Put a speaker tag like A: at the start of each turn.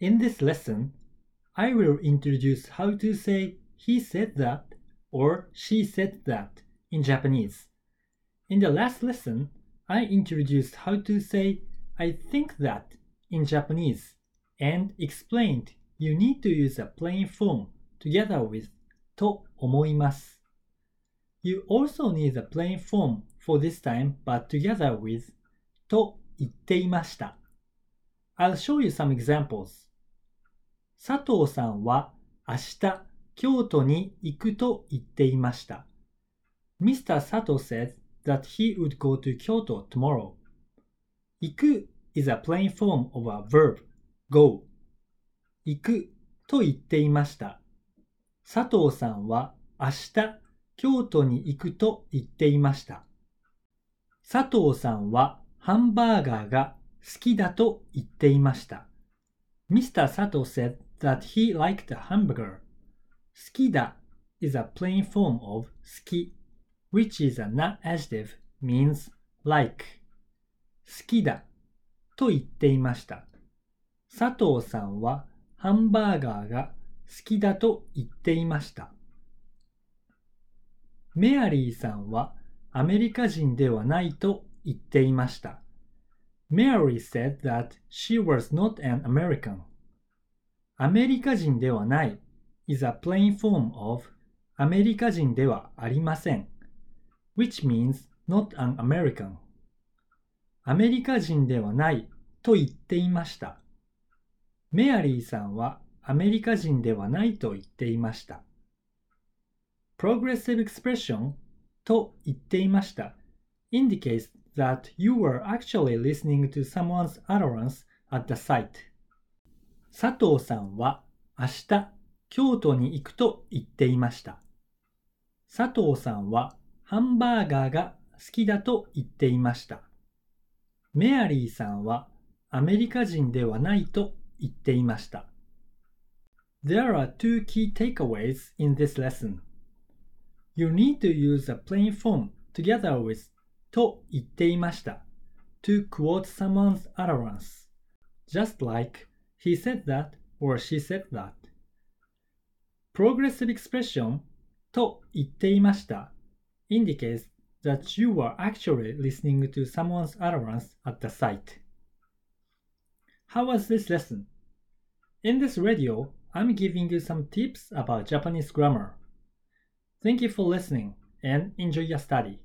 A: In this lesson, I will introduce how to say he said that or she said that in Japanese. In the last lesson, I introduced how to say I think that in Japanese and explained you need to use a plain form together with to omoimasu. You also need a plain form for this time but together with to itte. I'll show you some examples. 佐藤さんは明日京都に行くと言っていました。Mr. Sato said that he would go to Kyoto tomorrow. 行く is a plain form of a verb, go. 行くと言っていました。佐藤さんは明日京都に行くと言っていました。佐藤さんはハンバーガーが好きだと言っていました。Mr. Sato said that he liked a hamburger. 好きだ is a plain form of 好き which is a not adjective means like 好きだと言っていました。佐藤さんはハンバーガーが好きだと言っていました。メアリーさんはアメリカ人ではないと言っていました。Mary said that she was not an American. アメリカ人ではない is a plain form of アメリカ人ではありません which means not an American. アメリカ人ではないと言っていました。メアリーさんはアメリカ人ではないと言っていました。progressive expression と言っていました indicates that you were actually listening to someone's utterance at the site 佐藤さんは明日京都に行くと言っていました佐藤さんはハンバーガーが好きだと言っていましたメアリーさんはアメリカ人ではないと言っていました There are two key takeaways in this lesson. You need to use a plain form together with と言っていました to quote someone's utterance, just like he said that or she said that. Progressive expression と言っていました indicates that you were actually listening to someone's utterance at the site. How was this lesson? In this radio, I'm giving you some tips about Japanese grammar. Thank you for listening and enjoy your study.